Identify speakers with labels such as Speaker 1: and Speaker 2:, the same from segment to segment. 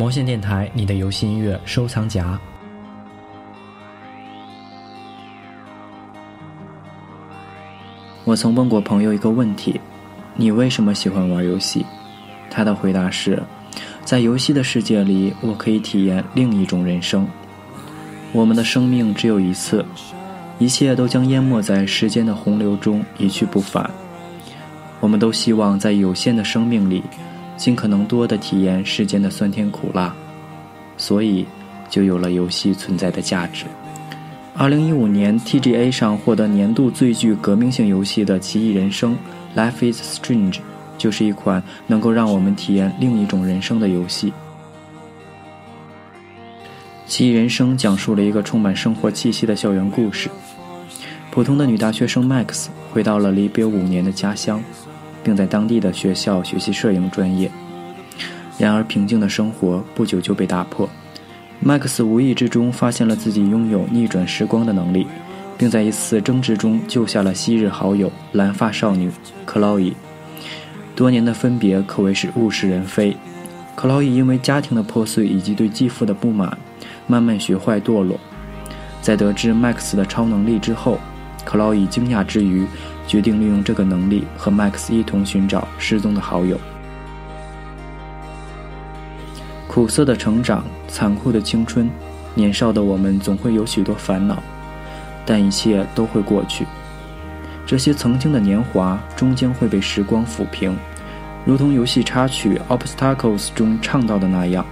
Speaker 1: 毛线电台，你的游戏音乐收藏夹。我曾问过朋友一个问题：你为什么喜欢玩游戏？他的回答是：在游戏的世界里，我可以体验另一种人生。我们的生命只有一次，一切都将淹没在时间的洪流中，一去不返。我们都希望在有限的生命里，尽可能多的体验世间的酸甜苦辣，所以就有了游戏存在的价值。二零一五年 TGA 上获得年度最具革命性游戏的《奇异人生》（Life is Strange） 就是一款能够让我们体验另一种人生的游戏。《奇异人生》讲述了一个充满生活气息的校园故事。普通的女大学生 Max 回到了离别五年的家乡，并在当地的学校学习摄影专业。然而，平静的生活不久就被打破。麦克斯无意之中发现了自己拥有逆转时光的能力，并在一次争执中救下了昔日好友蓝发少女克劳伊。多年的分别可谓是物是人非。克劳伊因为家庭的破碎以及对继父的不满，慢慢学坏堕落。在得知麦克斯的超能力之后，克劳伊惊讶之余，决定利用这个能力和麦克斯一同寻找失踪的好友。苦涩的成长，残酷的青春，年少的我们总会有许多烦恼，但一切都会过去。这些曾经的年华终将会被时光抚平，如同游戏插曲《Obstacles》中唱到的那样：“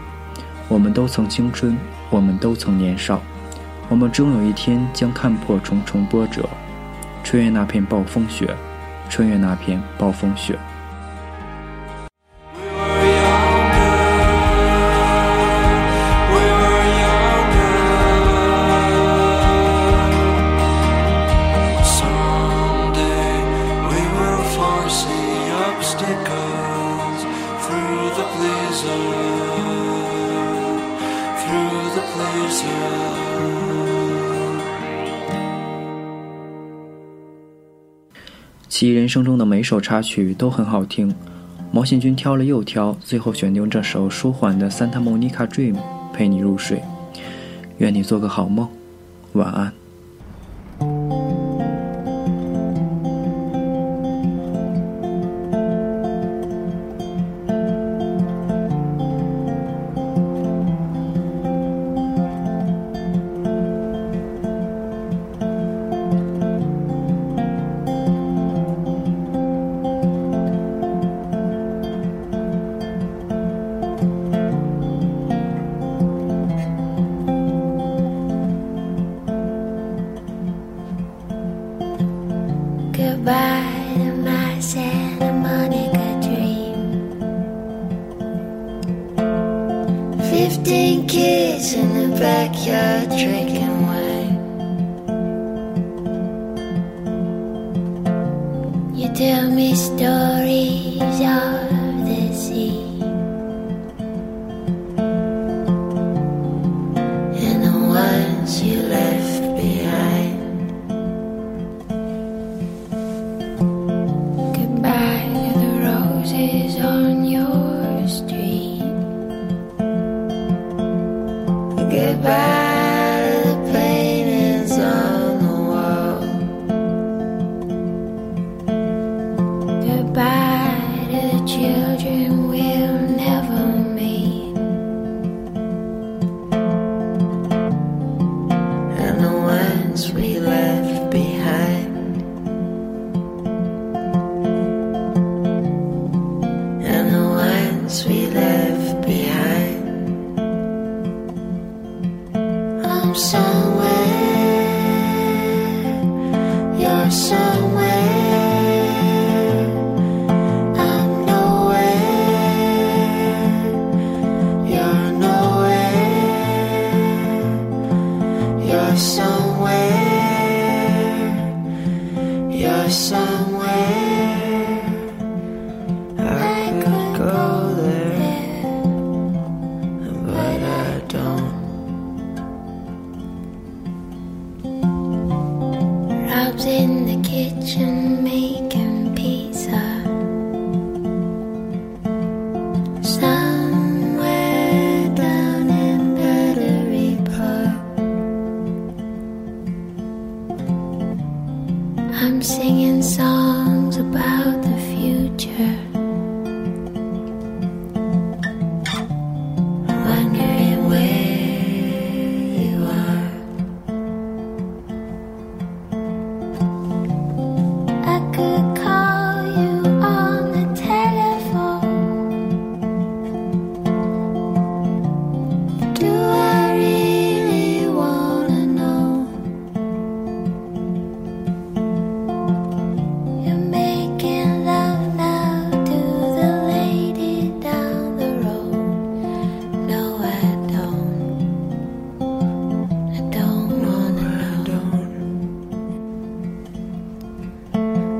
Speaker 1: 我们都曾青春，我们都曾年少，我们终有一天将看破重重波折，穿越那片暴风雪，穿越那片暴风雪。”
Speaker 2: through the blizzard.
Speaker 1: 其人生中的每首插曲都很好听，毛线君挑了又挑，最后选定这首舒缓的《Santa Monica Dream》陪你入睡。愿你做个好梦，晚安。
Speaker 3: Fifteen kids in the backyard drinking wine. You tell me stories of the sea. And the ones you left away. songs about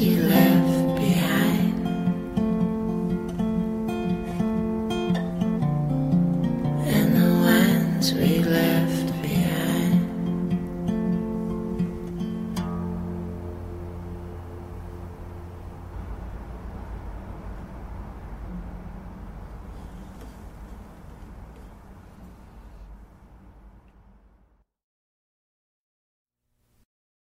Speaker 3: you love.